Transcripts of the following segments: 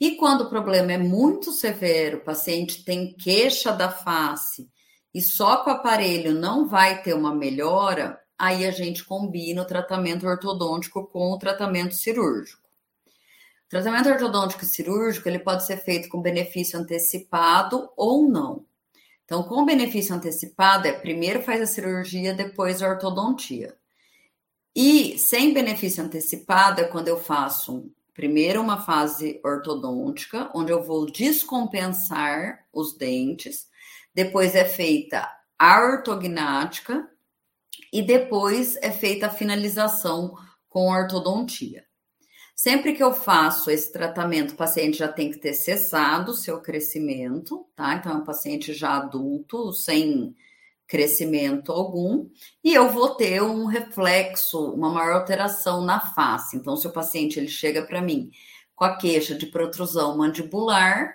E quando o problema é muito severo, o paciente tem queixa da face e só com o aparelho não vai ter uma melhora, aí a gente combina o tratamento ortodôntico com o tratamento cirúrgico. O tratamento ortodôntico cirúrgico ele pode ser feito com benefício antecipado ou não. Então, com benefício antecipado é primeiro faz a cirurgia, depois a ortodontia. E sem benefício antecipado é quando eu faço primeiro uma fase ortodôntica, onde eu vou descompensar os dentes, depois é feita a ortognática e depois é feita a finalização com ortodontia. Sempre que eu faço esse tratamento, o paciente já tem que ter cessado o seu crescimento, tá? Então, é um paciente já adulto, sem crescimento algum, e eu vou ter um reflexo, uma maior alteração na face. Então, se o paciente ele chega para mim com a queixa de protrusão mandibular,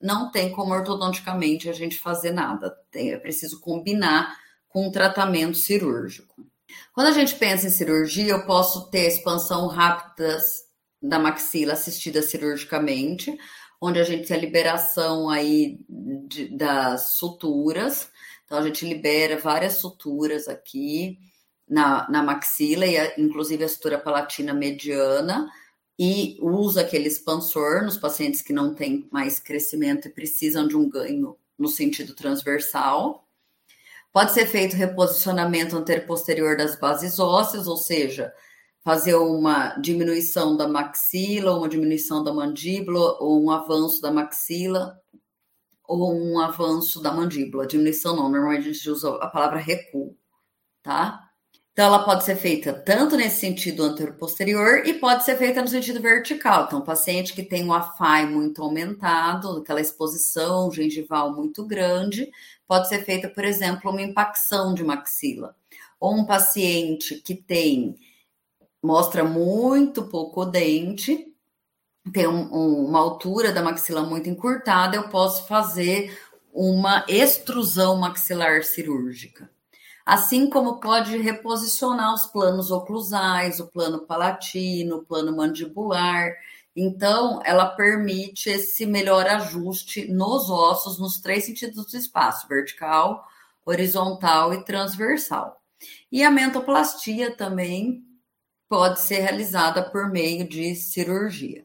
não tem como ortodonticamente a gente fazer nada. É preciso combinar com um tratamento cirúrgico. Quando a gente pensa em cirurgia, eu posso ter expansão rápida da maxila assistida cirurgicamente, onde a gente tem a liberação aí de, das suturas. Então, a gente libera várias suturas aqui na, na maxila, e a, inclusive a sutura palatina mediana, e usa aquele expansor nos pacientes que não têm mais crescimento e precisam de um ganho no sentido transversal. Pode ser feito reposicionamento anterior-posterior das bases ósseas, ou seja, fazer uma diminuição da maxila, uma diminuição da mandíbula, ou um avanço da maxila, ou um avanço da mandíbula. Diminuição não, normalmente a gente usa a palavra recuo, tá? Então, ela pode ser feita tanto nesse sentido anterior-posterior e pode ser feita no sentido vertical. Então, paciente que tem um AFAI muito aumentado, aquela exposição gengival muito grande, pode ser feita, por exemplo, uma impacção de maxila. Ou um paciente que tem mostra muito pouco dente, tem um, um, uma altura da maxila muito encurtada, eu posso fazer uma extrusão maxilar cirúrgica. Assim como pode reposicionar os planos oclusais, o plano palatino, o plano mandibular. Então, ela permite esse melhor ajuste nos ossos, nos três sentidos do espaço: vertical, horizontal e transversal. E a mentoplastia também pode ser realizada por meio de cirurgia.